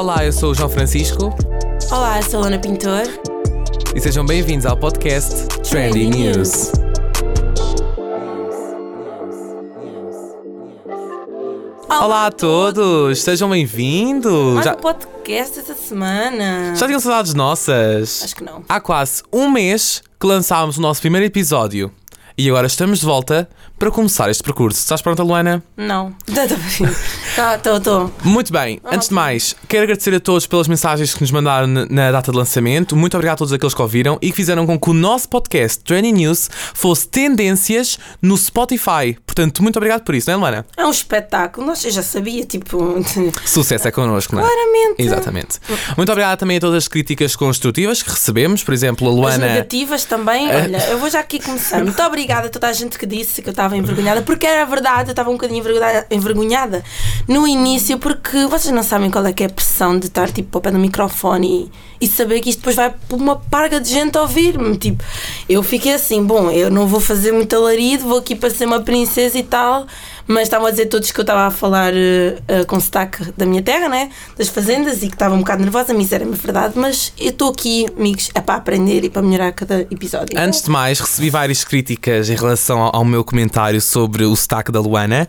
Olá, eu sou o João Francisco Olá, eu sou a Luna Pintor. e sejam bem-vindos ao podcast Trendy News. Olá a todos, sejam bem-vindos. Mais Já, um podcast esta semana. já tinham saudades nossas? Acho que não. Há quase um mês que lançámos o nosso primeiro episódio e agora estamos de volta para começar este percurso. Estás pronta, Luana? Não. Estou, estou. Muito bem, antes de mais, quero agradecer a todos pelas mensagens que nos mandaram na data de lançamento. Muito obrigado a todos aqueles que ouviram e que fizeram com que o nosso podcast Trending News fosse tendências no Spotify. Portanto, muito obrigado por isso, não é, Luana? É um espetáculo. Nós, já sabia, tipo. Sucesso é connosco, não é? Claramente. Exatamente. Muito obrigado também a todas as críticas construtivas que recebemos. Por exemplo, a As Luana. negativas também. É. Olha, eu vou já aqui começar. Muito obrigada a toda a gente que disse que eu estava envergonhada, porque era verdade, eu estava um bocadinho envergonhada, no início, porque vocês não sabem qual é que é a pressão de estar tipo ao pé do microfone e, e saber que isto depois vai por uma parga de gente ouvir-me. Tipo, eu fiquei assim, bom, eu não vou fazer muito alarido, vou aqui para ser uma princesa e tal. Mas estavam a dizer todos que eu estava a falar eh, eh, com sotaque da minha terra, né? Das fazendas e que estava um bocado nervosa, mas era-me verdade. Mas eu estou aqui, amigos, é para aprender e para melhorar cada episódio. Antes de mais, recebi várias críticas em relação ao, ao meu comentário sobre o sotaque da Luana.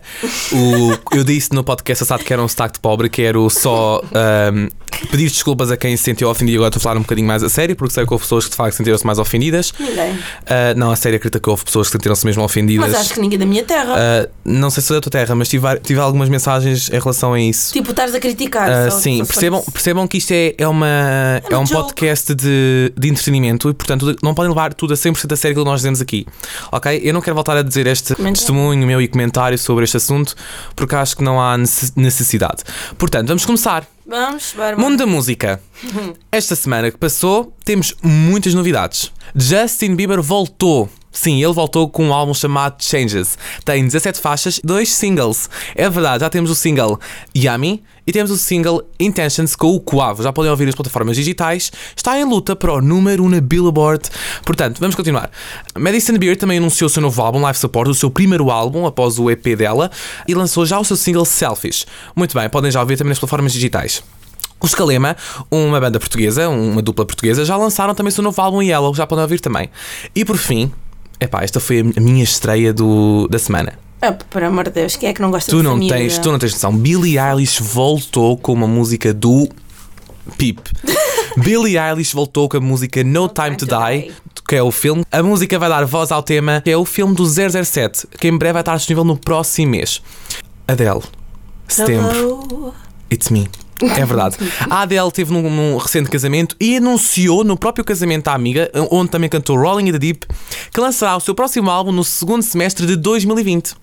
O- eu disse no podcast passado que era um sotaque de pobre, quero só ahm, pedir desculpas a quem se sentiu ofendido. Agora estou a falar um bocadinho mais a sério, porque sei que houve pessoas que de facto sentiram-se mais ofendidas. Ninguém. Ah, não, a sério, acredito que houve pessoas que sentiram-se mesmo ofendidas. Mas acho que ninguém da minha terra. Não sei se da tua terra, mas tive, tive algumas mensagens em relação a isso. tipo, estares a criticar. Só- sim, percebam, percebam que isto é, é, uma, é, um um joke. podcast de, de entretenimento e, portanto, não podem levar tudo a 100% a sério que nós dizemos aqui. Ok? Eu não quero voltar a dizer este Comentário. testemunho meu e comentário sobre este assunto porque acho que não há necess- necessidade. Portanto, vamos começar. Vamos, bora. Mundo da música. Esta semana que passou, temos muitas novidades. Justin Bieber voltou. Sim, ele voltou com um álbum chamado Changes. Tem 17 faixas, dois singles. É verdade, já temos o single Yummy e temos o single Intentions com o Coavo. Já podem ouvir nas plataformas digitais. Está em luta para o número 1 na Billboard. Portanto, vamos continuar. Madison Beer também anunciou o seu novo álbum, Live Support, o seu primeiro álbum após o EP dela, e lançou já o seu single Selfish. Muito bem, podem já ouvir também nas plataformas digitais. Os Calema, uma banda portuguesa, uma dupla portuguesa, já lançaram também o seu novo álbum Yellow, já podem ouvir também. E por fim, epá, esta foi a minha estreia do, da semana. Ah, por amor de Deus, quem é que não gosta Tu dessa não, miúda? tens, tu não tens noção. Billie Eilish voltou com uma música do Pip. Billie Eilish voltou com a música No Time to Die, que é o filme. A música vai dar voz ao tema, que é o filme do 007, que em breve vai estar disponível no próximo mês. Adele, setembro. Hello. It's me. É verdade. A Adele teve num, num recente casamento e anunciou no próprio casamento à amiga, onde também cantou Rolling in the Deep, que lançará o seu próximo álbum no segundo semestre de 2020.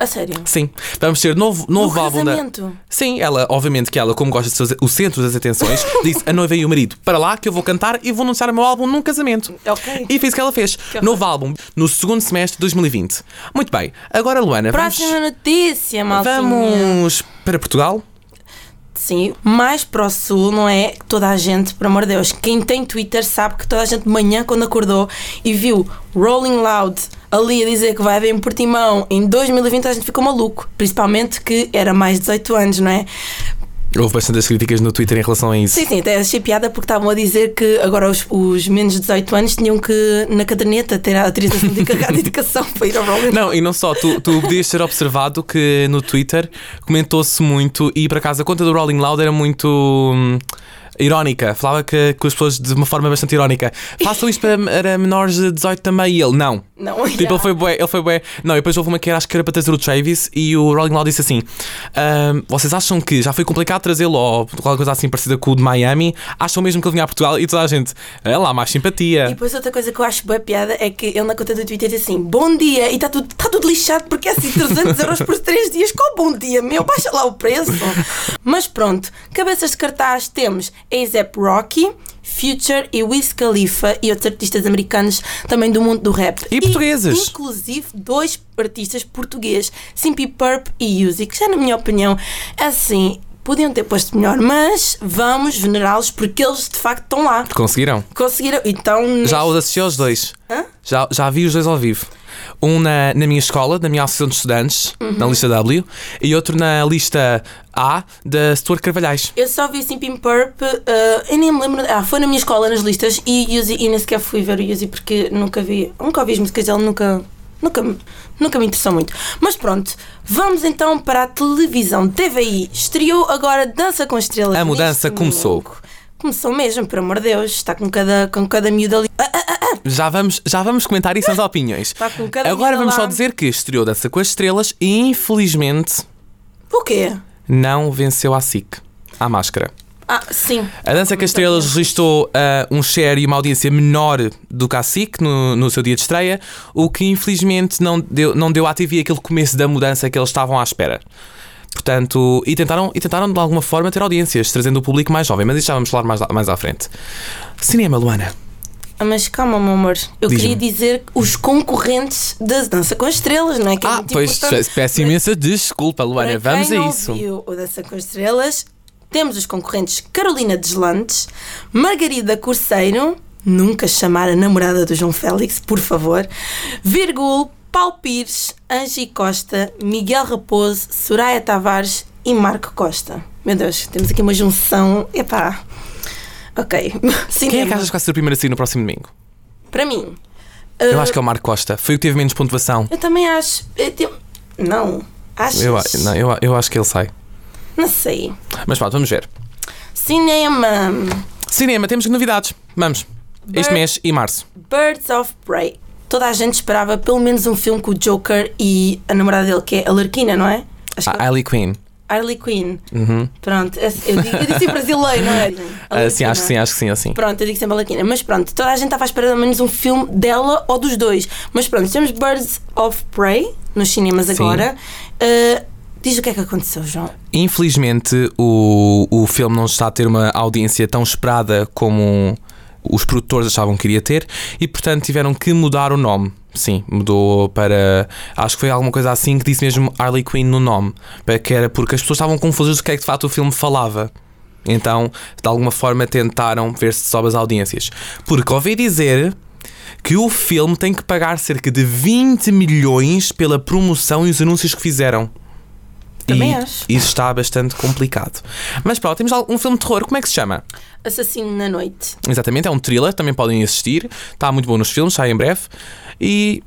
A sério? Sim, vamos ter novo, novo No álbum da. casamento? Sim, ela, obviamente que ela, como gosta de ser o centro das atenções, disse a noiva e o marido: para lá que eu vou cantar e vou anunciar o meu álbum num casamento. Ok. E fez o que ela fez. horror. Novo álbum no segundo semestre de 2020. Muito bem, agora Luana, vamos, Próxima notícia, maltinha. vamos para Portugal. Sim, mais para o sul, não é? Toda a gente, por amor de Deus, quem tem Twitter sabe que toda a gente de manhã, quando acordou e viu Rolling Loud ali a dizer que vai haver em Portimão em 2020, a gente ficou maluco. Principalmente que era mais de 18 anos, não é? Houve bastantes críticas no Twitter em relação a isso. Sim, sim, até achei piada porque estavam a dizer que agora os, os menos de 18 anos tinham que, na caderneta, ter a autorização de de educação para ir ao Rolling Loud. Não, e não só, tu, tu podias ter observado que no Twitter comentou-se muito, e por acaso a conta do Rolling Loud era muito hum, irónica, falava que, que as pessoas de uma forma bastante irónica façam isto para, para menores de 18 também, e ele não. Não, Tipo, yeah. ele foi bué, ele foi bué. Não, e depois houve uma que era, acho que era para trazer o Travis e o Rolling Loud disse assim: "Ahm, vocês acham que já foi complicado trazê-lo ou qualquer coisa assim parecida com o de Miami? Acham mesmo que ele vinha a Portugal e toda a gente, é lá, mais simpatia. E depois outra coisa que eu acho boa piada é que ele na conta do Twitter diz assim: Bom dia! E está tudo, tá tudo lixado porque é assim 300 euros por 3 dias. Qual bom dia, meu? Baixa lá o preço. Mas pronto, cabeças de cartaz temos A$AP Rocky, Future e Wiz Khalifa e outros artistas americanos também do mundo do rap. E portugueses. Inclusive dois artistas portugueses, Simpy Purp e Yuzi, que já na minha opinião, é assim. Podiam ter posto melhor, mas vamos venerá-los porque eles de facto estão lá. Conseguiram? Conseguiram. Então, Já os assisti aos dois. Hã? Já, já vi os dois ao vivo. Um na, na minha escola, na minha associação de estudantes, Uhum. na lista W, e outro na lista A da Stuart Carvalhais. Eu só vi o Simpim Purp, eh, eu nem me lembro. Ah, foi na minha escola, nas listas, e Yuzi, e nem sequer fui ver o Yuzi porque nunca vi. Nunca ouvi as músicas dele, nunca. Nunca, me- nunca me interessou muito. Mas pronto, vamos então para a televisão. TVI estreou agora Dança com Estrelas. A mudança começou. domingo. Começou mesmo, por amor de Deus. Está com cada, com cada miúdo ali. Ah, ah, ah, Já vamos, já vamos comentar isso nas opiniões. Agora miúda vamos lá. só dizer que estreou Dança com as Estrelas e infelizmente O quê? não venceu a SIC. À máscara. Ah, sim. A Dança com as Estrelas registrou ah, um share e uma audiência menor do que a SIC no, no seu dia de estreia, o que infelizmente não deu, não deu à TV aquele começo da mudança que eles estavam à espera. Portanto, e tentaram, e tentaram de alguma forma ter audiências, trazendo o público mais jovem, mas isso já vamos falar mais, mais à frente. Cinema, Luana. Ah, mas calma, meu amor. Eu queria dizer os concorrentes da Dança com Estrelas, não é? Que é Ah, pois, peço imensa desculpa, Luana. Vamos a isso. viu o Dança com Estrelas, temos os concorrentes Carolina Deslandes, Margarida Corceiro, nunca chamar a namorada do João Félix, por favor, Virgul, Paulo Pires, Angie Costa, Miguel Raposo, Soraya Tavares e Marco Costa. Meu Deus, temos aqui uma junção. Epá. Ok. Quem é Cinema. que achas que vai ser o primeiro a sair no próximo domingo? Para mim. Eu uh, acho que é o Marco Costa. Foi o que teve menos pontuação. Eu também acho. eu te- Não. Achas? Eu, não, eu, eu acho que ele sai. Não sei. Mas pronto, vamos ver. Cinema. Cinema, temos novidades. Vamos. Este Ber- mês e março. Birds of Prey. Toda a gente esperava pelo menos um filme com o Joker e a namorada dele, que é a Larquina, não é? Acho que A Harley Quinn. Harley Quinn. Uhum. Pronto, esse- eu, digo, eu disse brasileiro, não é? Ah, sim, acho que sim, acho que sim, assim. Pronto, eu digo sempre a Larquina. Mas pronto, toda a gente estava a esperar pelo menos um filme dela ou dos dois. Mas pronto, temos Birds of Prey nos cinemas Sim. agora. Uh, diz o que é que aconteceu, João. Infelizmente, o, o filme não está a ter uma audiência tão esperada como os produtores achavam que iria ter e, portanto, tiveram que mudar o nome. Sim, mudou para. Acho que foi alguma coisa assim que disse mesmo Harley Quinn no nome. Que era porque as pessoas estavam confusas do que é que de facto o filme falava. Então, de alguma forma, tentaram ver se sobe as audiências. Porque ouvi dizer que o filme tem que pagar cerca de 20 milhões pela promoção e os anúncios que fizeram. Também e acho. Isso está bastante complicado. Mas pronto, temos um filme de terror. Como é que se chama? Assassino na Noite. Exatamente, é um thriller, também podem assistir. Está muito bom nos filmes, sai em breve. E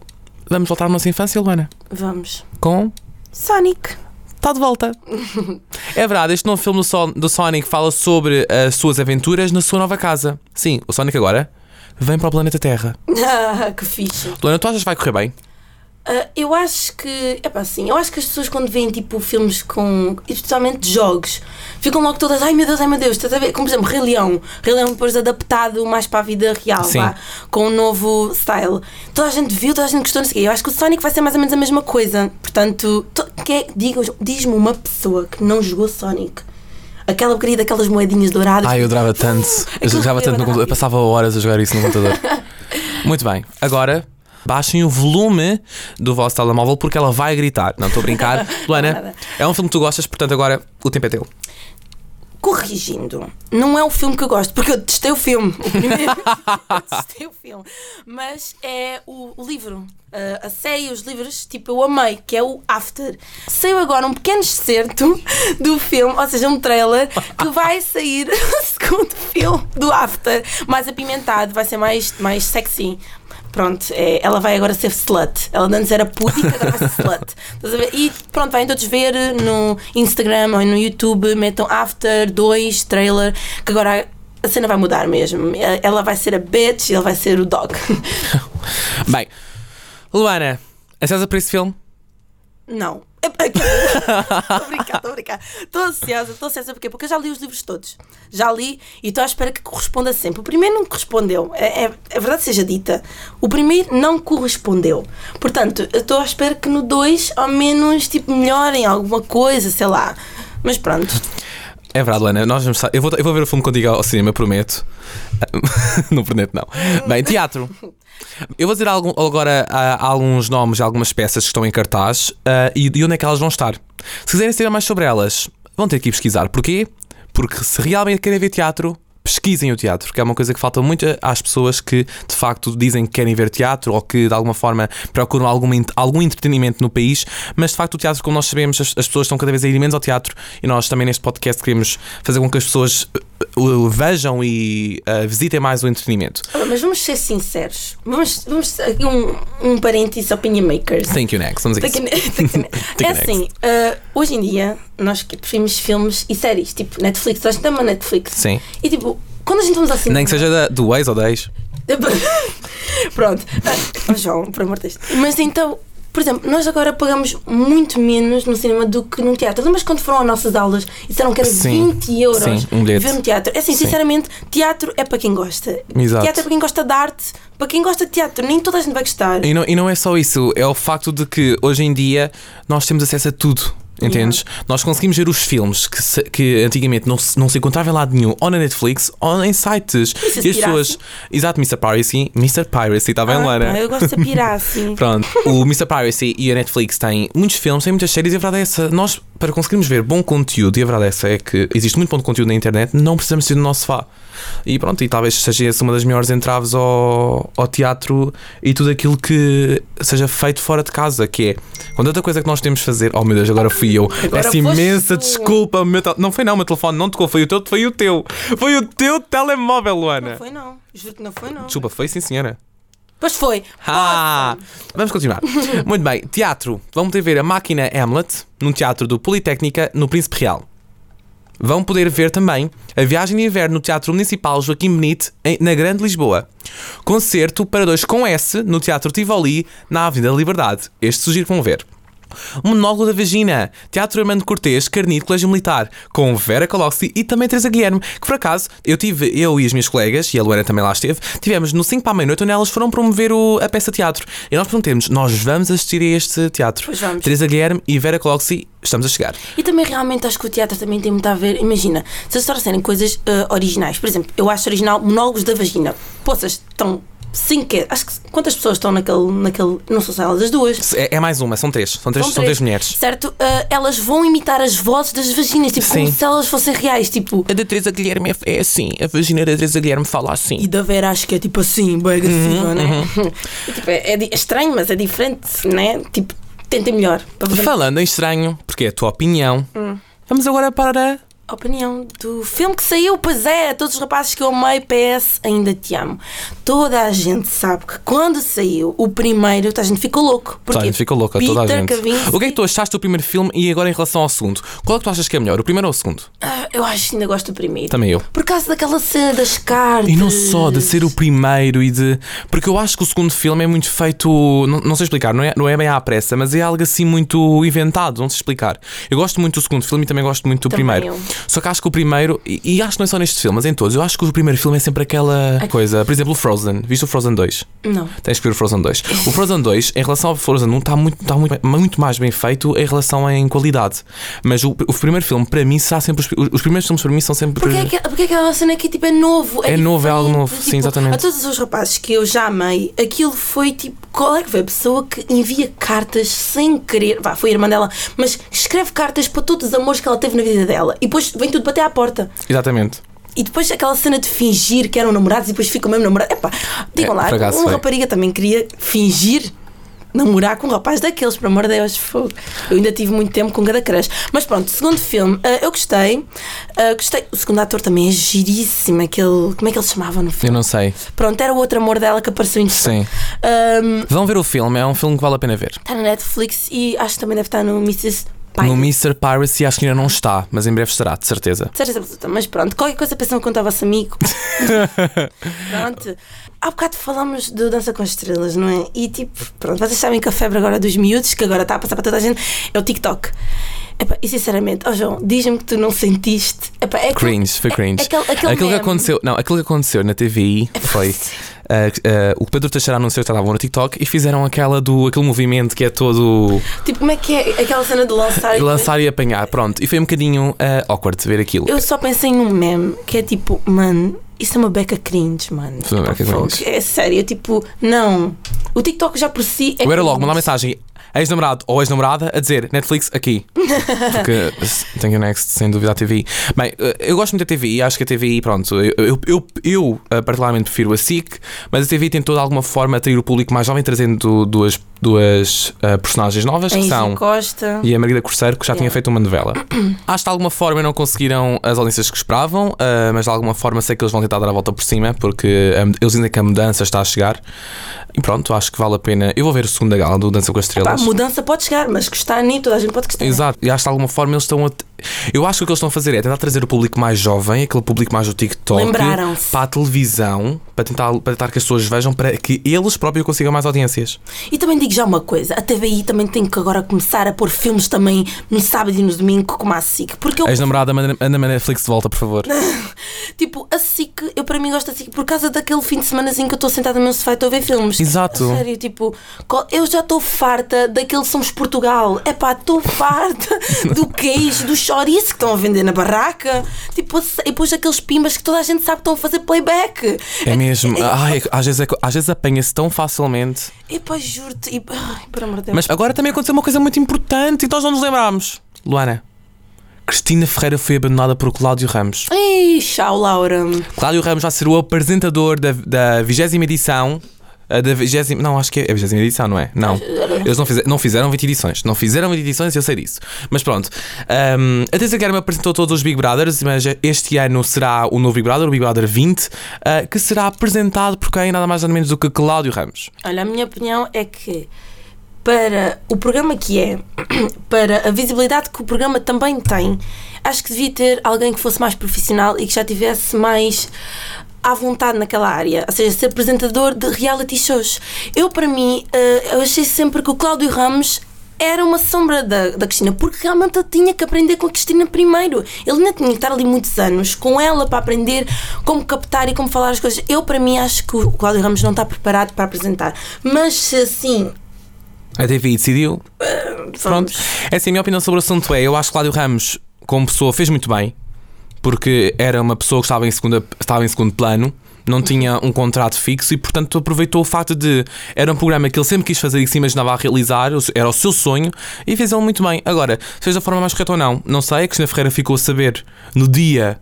vamos voltar à nossa infância, Luana. Vamos. Com. Sonic. Está de volta. é verdade, este novo filme do, Son- do Sonic fala sobre as suas aventuras na sua nova casa. Sim, o Sonic agora vem para o planeta Terra. Ah, que fixe. Luana, tu achas que vai correr bem? Ah, eu acho que. É pá, assim, eu acho que as pessoas quando veem tipo filmes com. especialmente jogos, ficam logo todas, ai meu Deus, ai meu Deus, estás a ver? Como por exemplo, Rei Leão. Rei Leão depois adaptado mais para a vida real, vá, com um novo style. Toda a gente viu, toda a gente gostou, não sei o quê. Eu acho que o Sonic vai ser mais ou menos a mesma coisa. Portanto, to- é- diz-me uma pessoa que não jogou Sonic. Aquela porcaria daquelas moedinhas douradas. Ai, eu adorava tanto. Eu jogava foi tanto no computador. Eu passava horas a jogar isso no computador. Muito bem. Agora, baixem o volume do vosso telemóvel porque ela vai gritar. Não estou a brincar. Luana, é um filme que tu gostas, portanto agora o tempo é teu. corrigindo, não é o filme que eu gosto, porque eu testei o filme. O primeiro. eu testei o filme. Mas é o, o livro. Uh, a série, os livros, tipo, eu amei, que é o After. Saiu agora um pequeno excerto do filme, ou seja, um trailer, que vai sair o segundo filme do After, mais apimentado, vai ser mais, mais sexy. Pronto, é, ela vai agora ser slut. Ela antes era puta, agora vai ser slut. E pronto, vai todos ver no Instagram ou no YouTube, metam After 2 trailer, que agora a cena vai mudar mesmo. Ela vai ser a bitch e ele vai ser o dog. Bem, Luana, ansiosa por esse filme? Não. Estou a brincar, estou a brincar. Estou ansiosa, estou ansiosa porquê? Porque eu já li os livros todos. Já li e estou à espera que corresponda sempre. O primeiro não correspondeu, é, é, é verdade seja dita. O primeiro não correspondeu. Portanto, estou à espera que no 2 ao menos tipo, melhorem alguma coisa, sei lá. Mas pronto. É verdade, Luana. Nós vamos, eu, vou, eu vou ver o filme contigo ao cinema, prometo. não prometo, não. Bem, teatro. Eu vou dizer algum- agora ah, alguns nomes, algumas peças que estão em cartaz ah, e, e onde é que elas vão estar. Se quiserem saber mais sobre elas, vão ter que ir pesquisar. Porquê? Porque se realmente querem ver teatro, pesquisem o teatro, que é uma coisa que falta muito às pessoas que de facto dizem que querem ver teatro ou que de alguma forma procuram algum, algum entretenimento no país, mas de facto o teatro, como nós sabemos, as, as pessoas estão cada vez a ir menos ao teatro e nós também neste podcast queremos fazer com que as pessoas uh, vejam e uh, visitem mais o entretenimento. Olha, Mas vamos ser sinceros. Vamos, vamos aqui um, um parênteses opinion makers. Thank you, next. Vamos a isso. é assim, uh, hoje em dia nós preferimos filmes e séries, tipo Netflix, nós temos uma Netflix. Sim. E tipo, quando a gente vamos cinema. Nem que seja da, do ex ou da ex. Pronto. Ah, oh, João, por amor de Deus. Mas então, por exemplo, nós agora pagamos muito menos no cinema do que no teatro. Lembras quando foram às nossas aulas e disseram que era Sim. 20 euros Sim, um bilhete. ver no teatro? É assim, Sim. sinceramente, teatro é para quem gosta. Exato. Teatro é para quem gosta de arte, para quem gosta de teatro. Nem toda a gente vai gostar. E não, e não é só isso, é o facto de que hoje em dia nós temos acesso a tudo. Entendes? Nós conseguimos ver os filmes que, se- que antigamente não se, não se encontrava em lado nenhum, ou na Netflix, ou em sites. Isso e as pessoas. Exato, Mr. Piracy. Mr. Piracy, está bem, Ah, Lara? eu gosto de pirar, assim. Pronto, o Mr. Piracy e a Netflix têm muitos filmes, têm muitas séries e a verdade é essa. Nós, para conseguirmos ver bom conteúdo, e a verdade é essa é que existe muito bom conteúdo na internet, não precisamos ser do nosso sofá. E pronto, e talvez seja essa uma das melhores entraves ao, ao teatro e tudo aquilo que seja feito fora de casa, que é quando outra coisa que nós temos de fazer. Oh meu Deus, agora fui eu. Peço foste imensa tu. desculpa. meu tel- Não foi não, meu telefone não tocou, foi o teu, foi o teu. Foi o teu telemóvel, Luana. Não foi, não. Juro que não foi, não. Desculpa, foi sim, senhora. Pois foi. Ah, vamos continuar. Muito bem, teatro. Vão poder ver a máquina Hamlet num teatro do Politécnica no Príncipe Real. Vão poder ver também a Viagem de Inverno no Teatro Municipal Joaquim Benite, na Grande Lisboa. Concerto para dois com S no Teatro Tivoli, na Avenida da Liberdade. Este sugiro que vão ver. Monólogo da Vagina, Teatro Armando Cortês, Carnito, Colégio Militar, com Vera Colossi e também Teresa Guilherme, que por acaso eu tive, eu e as minhas colegas, e a Luana também lá esteve, tivemos no 5 para a meia-noite onde elas foram promover o- a peça teatro. E nós perguntemos, nós vamos assistir a este teatro. Pois vamos. Teresa Guilherme e Vera Colossi, estamos a chegar. E também realmente acho que o teatro também tem muito a ver. Imagina, se eles trouxerem coisas ah, originais, por exemplo, eu acho original Monólogos da Vagina. Poças, estão cinco. Acho que quantas pessoas estão naquele. naquele não sou só elas as duas. É, é mais uma, são três. São três, são três mulheres. Certo? Ah, elas vão imitar as vozes das vaginas, tipo, como Sim. se elas fossem reais. Tipo, A da Teresa Guilherme é, é assim, a vagina da Teresa Guilherme fala assim. e da Vera acho que é tipo assim, bem agressiva, né? E, tipo, é, é é estranho, mas é diferente, né? Tipo, tentem melhor. Falando em estranho, porque é a tua opinião, Hum. vamos agora para a opinião do filme que saiu. Pois é, todos os rapazes que eu amei, PS, ainda te amo. Toda a gente sabe que quando saiu o primeiro, toda a gente ficou louco. Toda a Porque gente ficou louca, toda a gente. Kavinsky- O que é que tu achaste do primeiro filme e agora em relação ao segundo? Qual é que tu achas que é melhor, o primeiro ou o segundo? Ah, eu acho que ainda gosto do primeiro. Também eu. Por causa daquela cena das cartas. E não só de ser o primeiro e de. Porque eu acho que o segundo filme é muito feito. Não, não sei explicar, não é, não é bem à pressa, mas é algo assim muito inventado, não sei explicar. Eu gosto muito do segundo filme e também gosto muito do Também primeiro. eu. Só que acho que o primeiro. E, e acho que não é só neste filme, mas em todos. Eu acho que o primeiro filme é sempre aquela coisa. Por exemplo, o Frozen. Viste o Frozen 2? Não. Tens que ver o Frozen 2. O Frozen 2, em relação ao Frozen 1, está muito, está muito, muito mais bem feito em relação em qualidade. Mas o, o primeiro filme, para mim, será sempre. Os, os primeiros filmes para mim são sempre. Porque, é que, porque aquela cena aqui tipo, é novo. É novo, é algo novo, sim, tipo, exatamente. A todos os rapazes que eu já amei, aquilo foi tipo. Qual é que foi a pessoa que envia cartas sem querer? Vá, foi a irmã dela, mas escreve cartas para todos os amores que ela teve na vida dela. E depois vem tudo bater à porta. Exatamente. E depois aquela cena de fingir que eram namorados e depois ficam mesmo namorados. Epá, digam É, lá, um foi. rapariga também queria fingir namorar com um rapaz daqueles, por amor de Deus, fogo. Eu ainda tive muito tempo com cada crush. Mas pronto, segundo filme, ah, eu gostei. Ah, gostei. O segundo ator também é giríssimo. Aquele. Como é que ele se chamava no Eu filme? não sei. Pronto, era o outro amor dela que apareceu em Sim. Ahm, Vão ver o filme, é um filme que vale a pena ver. Está na Netflix e acho que também deve estar no Mrs. Pine. No Mr. Piracy acho que ainda não está, mas em breve estará, de certeza. Certeza absoluta, mas pronto, qualquer coisa pensam que conta ao vosso amigo. pronto. Há bocado falamos do Dança com as Estrelas, não é? E tipo, pronto, vocês sabem que a febre agora dos miúdos, que agora está a passar para toda a gente, é o TikTok. Epá, e sinceramente, ó João, diz-me que tu não sentiste. Epá, é Cringe, foi é- cringe. é aquele, aquele aquilo que aconteceu, não, aquilo que aconteceu na TVI foi ah, ah, o Pedro Teixeira anunciou que estavam no TikTok e fizeram aquela do aquele movimento que é todo Tipo, como é que é aquela cena de lançar? e lançar e apanhar, pronto. E foi um bocadinho ah, awkward ver aquilo. Eu só pensei num meme que é tipo, mano, isso é uma beca cringe, mano. Foi uma beca cringe. É sério, tipo, não. O TikTok já por si é Eu era logo mandar mensagem. ex-namorado ou ex-namorada a dizer Netflix aqui. Porque tenho Next, sem dúvida, a TVI. Bem, eh, eu gosto muito da TVI, acho que a TVI, pronto, eu, eu, eu, eu eh, particularmente prefiro a SIC, mas a TVI tentou de alguma forma atrair o público mais jovem, trazendo duas, duas uh, personagens novas A que são. Costa. E a Margarida Corseiro, que já tinha Yeah. feito uma novela. Acho que de alguma forma não conseguiram as audiências que esperavam, uh, mas de alguma forma sei que eles vão tentar dar a volta por cima, porque um, eles dizem que a mudança está a chegar. E pronto, acho que vale a pena. Eu vou ver a segunda gala do Dança com as Estrelas. mudança pode chegar, mas gostar nem toda a gente pode gostar. Exato, e acho que de alguma forma eles estão a. Eu acho que o que eles estão a fazer é tentar trazer o público mais jovem, aquele público mais do TikTok, para a televisão, para tentar, para tentar que as pessoas vejam, para que eles próprios consigam mais audiências. E também digo já uma coisa: a TVI também tem que agora começar a pôr filmes também no sábado e no domingo, como a SIC. Porque eu, Ex-namorada, manda- anda-me a Netflix de volta, por favor. tipo, a SIC, eu para mim gosto da SIC por causa daquele fim de semana assim que eu estou sentada no meu sofá e estou a ver filmes. Exato. A sério, tipo, eu já estou farta daquele Somos Portugal. É pá, estou farta do queijo, do chouriço que estão a vender na barraca. Tipo, e depois aqueles pimbas que toda a gente sabe que estão a fazer playback. É mesmo. Ai, às vezes, é- às vezes apanha-se tão facilmente. Epá, juro-te. E, ai, por amor de Deus. Mas agora também aconteceu uma coisa muito importante e nós não nos lembramos. Luana, Cristina Ferreira foi abandonada por Cláudio Ramos. Ih, tchau, Laura. Cláudio Ramos vai ser o apresentador da, da 20 edição. A Da 20, não, acho que é a 20 edição, não é? Não. Eles não, fizer, não fizeram 20 edições. Não fizeram 20 edições, eu sei disso. Mas pronto. Um, a Teresa Guerra me apresentou todos os Big Brothers, mas este ano será o novo Big Brother, o Big Brother 20, uh, que será apresentado por quem? Nada mais nada menos do que Cláudio Ramos. Olha, a minha opinião é que para o programa que é, para a visibilidade que o programa também tem, acho que devia ter alguém que fosse mais profissional e que já tivesse mais à vontade naquela área, ou seja, ser apresentador de reality shows. Eu, para mim, eh, eu achei sempre que o Cláudio Ramos era uma sombra da, da Cristina, porque realmente ele tinha que aprender com a Cristina primeiro. Ele ainda tinha que estar ali muitos anos com ela para aprender como captar e como falar as coisas. Eu, para mim, acho que o Cláudio Ramos não está preparado para apresentar. Mas se assim. A TVI decidiu. Pronto. Vamos. É assim, a minha opinião sobre o assunto é: eu acho que Cláudio Ramos, como pessoa, fez muito bem, porque era uma pessoa que estava em, segunda, estava em segundo plano, não tinha um contrato fixo e, portanto, aproveitou o facto de. Era um programa que ele sempre quis fazer e que se imaginava a realizar, era o seu sonho e fez ele muito bem. Agora, seja da forma mais correta ou não, não sei. A Cristina Ferreira ficou a saber no dia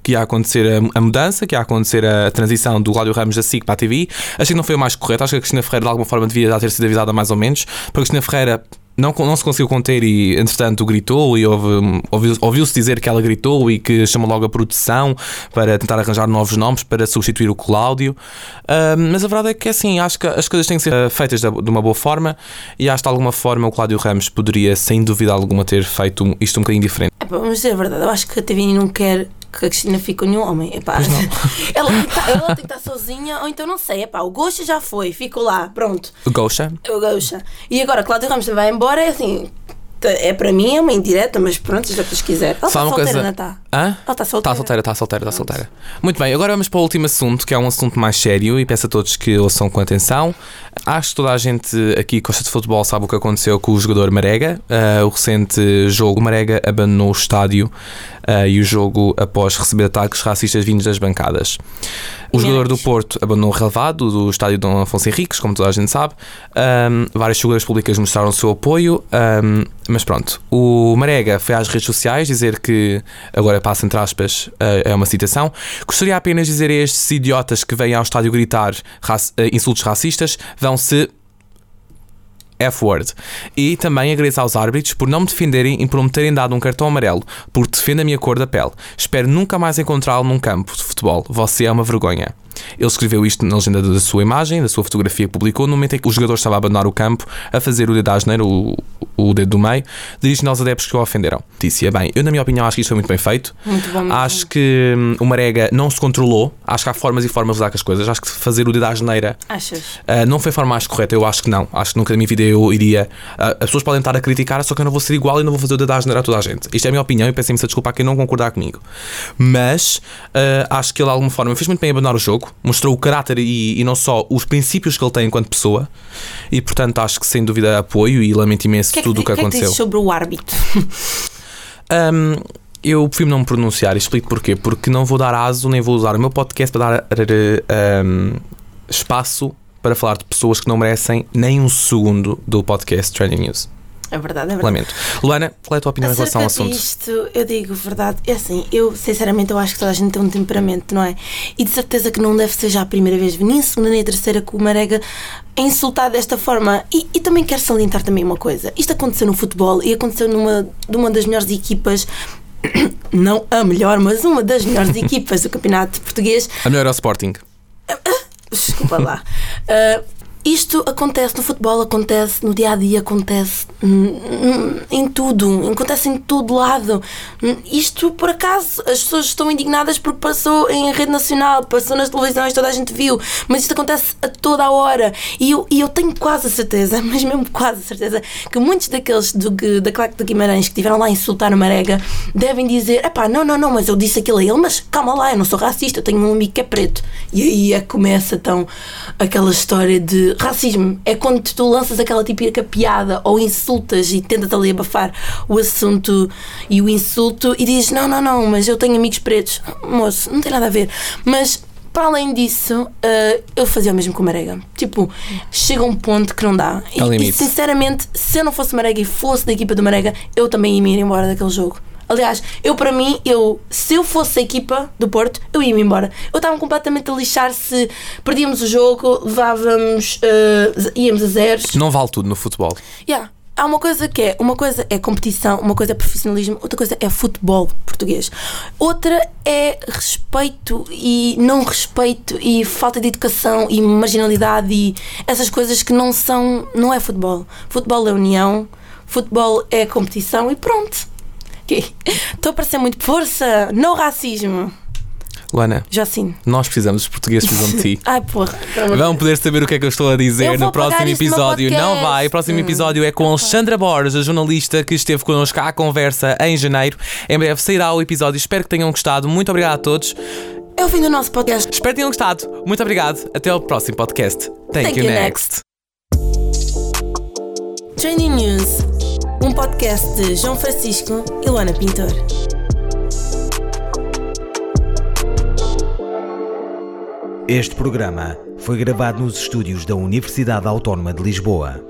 que ia acontecer a, mudança, que ia acontecer a transição do Cláudio Ramos da SIC para a TV. Achei que não foi o mais correto. Acho que a Cristina Ferreira, de alguma forma, devia já ter sido avisada mais ou menos, porque a Cristina Ferreira não, não se conseguiu conter e, entretanto, gritou e houve- ouviu- ouviu-se dizer que ela gritou e que chamou logo a produção para tentar arranjar novos nomes para substituir o Cláudio. Ah, mas a verdade é que, assim, acho que as coisas têm que ser ah, feitas de uma boa forma e acho que, de alguma forma, o Cláudio Ramos poderia, sem dúvida alguma, ter feito isto um bocadinho diferente. Epá, vamos dizer a verdade, eu acho que a TV não quer que a Cristina fique com nenhum homem. Epá, ela, tem que estar- ela tem que estar sozinha, ou então não sei. Epá, o Gosha já foi, ficou lá, pronto. Gosha? O Gosha. E agora, Cláudio Ramos vai embora, é assim. É para mim, é uma indireta, mas pronto, seja o que quiser. Ela está solteira, coisa- não está? Hã? Ela está solteira. Está solteira, está solteira, está solteira. Muito bem, agora vamos para o último assunto, que é um assunto mais sério e peço a todos que ouçam com atenção. Acho que toda a gente aqui que gosta de futebol sabe o que aconteceu com o jogador Marega. Ah, o recente jogo, o Marega abandonou o estádio ah, e o jogo após receber ataques racistas vindos das bancadas. O jogador do Porto abandonou o relevado do estádio Dom Afonso Henriques, como toda a gente sabe. Ahm, várias figuras públicas mostraram o seu apoio, ahm, mas pronto. O Marega foi às redes sociais dizer que, agora passa entre aspas, ah, é uma citação. Gostaria apenas de dizer a estes idiotas que vêm ao estádio gritar ah, insultos racistas, vão-se F-word. E também agradeço aos árbitros por não me defenderem e por me terem dado um cartão amarelo, porque defende a minha cor da pele. Espero nunca mais encontrá-lo num campo de futebol. Você é uma vergonha. Ele escreveu isto na legenda da sua imagem, da sua fotografia que publicou, no momento em que o jogador estava a abandonar o campo, a fazer o dedo à asneira, o, o dedo do meio, dirigindo aos adeptos que o ofenderam. Disse, bem, eu na minha opinião acho que isto foi muito bem feito. Muito bom. Acho que hum, o Marega não se controlou. Acho que há formas e formas de usar com as coisas. Acho que fazer o dedo à asneira? Uh, não foi a forma mais correta, eu acho que não. Acho que nunca na minha vida eu iria. uh, as pessoas podem estar a criticar, só que eu não vou ser igual e não vou fazer o dedo à asneira a toda a gente. Isto é a minha opinião e peço imensa desculpa a quem não concordar comigo. Mas uh, acho que ele, de alguma forma, fez muito bem a abandonar o jogo, mostrou o caráter e, e não só os princípios que ele tem enquanto pessoa, e portanto acho que sem dúvida apoio e lamento imenso que é tudo o que, que, é que aconteceu. dizes sobre o árbitro? Um, eu prefiro não me pronunciar e explico porquê. Porque não vou dar aso nem vou usar o meu podcast para dar um, espaço para falar de pessoas que não merecem nem um segundo do podcast Trending News. É verdade, é verdade. Lamento. Luana, qual é a tua opinião em relação ao Acerca assunto? disto, eu digo verdade. É assim, eu sinceramente eu acho que toda a gente tem um temperamento, não é? E de certeza que não deve ser já a primeira vez, nem a segunda nem a terceira que o Marega é insultado desta forma. E, e também quero salientar também uma coisa. Isto aconteceu no futebol e aconteceu numa de uma das melhores equipas. Não a melhor, mas uma das melhores equipas do campeonato português A melhor é o Sporting. Desculpa lá. Uh, isto acontece no futebol, acontece no dia a dia, acontece em tudo, acontece em todo lado. Isto, por acaso, as pessoas estão indignadas porque passou em rede nacional, passou nas televisões, toda a gente viu, mas isto acontece a toda a hora. E eu, e eu tenho quase a certeza, mas mesmo quase a certeza, que muitos daqueles do, da Claque de Guimarães que estiveram lá a insultar o Marega devem dizer: epá, não, não, não, mas eu disse aquilo a ele, mas calma lá, eu não sou racista, eu tenho um amigo que é preto. E aí é que começa então aquela história de racismo. É quando tu lanças aquela típica piada ou insultas e tentas ali abafar o assunto e o insulto e dizes: não, não, não, mas eu tenho amigos pretos. Moço, não tem nada a ver. Mas para além disso, eh, eu fazia o mesmo com o Marega. Tipo, chega um ponto que não dá. E, e sinceramente, se eu não fosse Marega e fosse da equipa do Marega, eu também ia me ir embora daquele jogo. Aliás, eu para mim, eu, se eu fosse a equipa do Porto, eu ia-me embora. Eu estava completamente a lixar se perdíamos o jogo, levávamos, eh, íamos a zeros. Não vale tudo no futebol. Yeah. Há uma coisa que é, uma coisa é competição, uma coisa é profissionalismo, outra coisa é futebol português. Outra é respeito e não respeito e falta de educação e marginalidade e essas coisas que não são, não é futebol. Futebol é união, futebol é competição e pronto. Ok. Estou a parecer muito força, não racismo. Luana, Já sim. nós precisamos, os portugueses precisam de ti. Ai porra. Vão poder saber o que é que eu estou a dizer no próximo episódio. Não vai. O próximo Hum. episódio é com Alexandra Borges, a jornalista que esteve connosco à conversa em janeiro. Em breve sairá o episódio. Espero que tenham gostado. Muito obrigado a todos. É o fim do nosso podcast. Espero que tenham gostado. Muito obrigado. Até ao próximo podcast. Thank, Thank you, you, next. Training News, um podcast de João Francisco e Luana Pintor. Este programa foi gravado nos estúdios da Universidade Autónoma de Lisboa.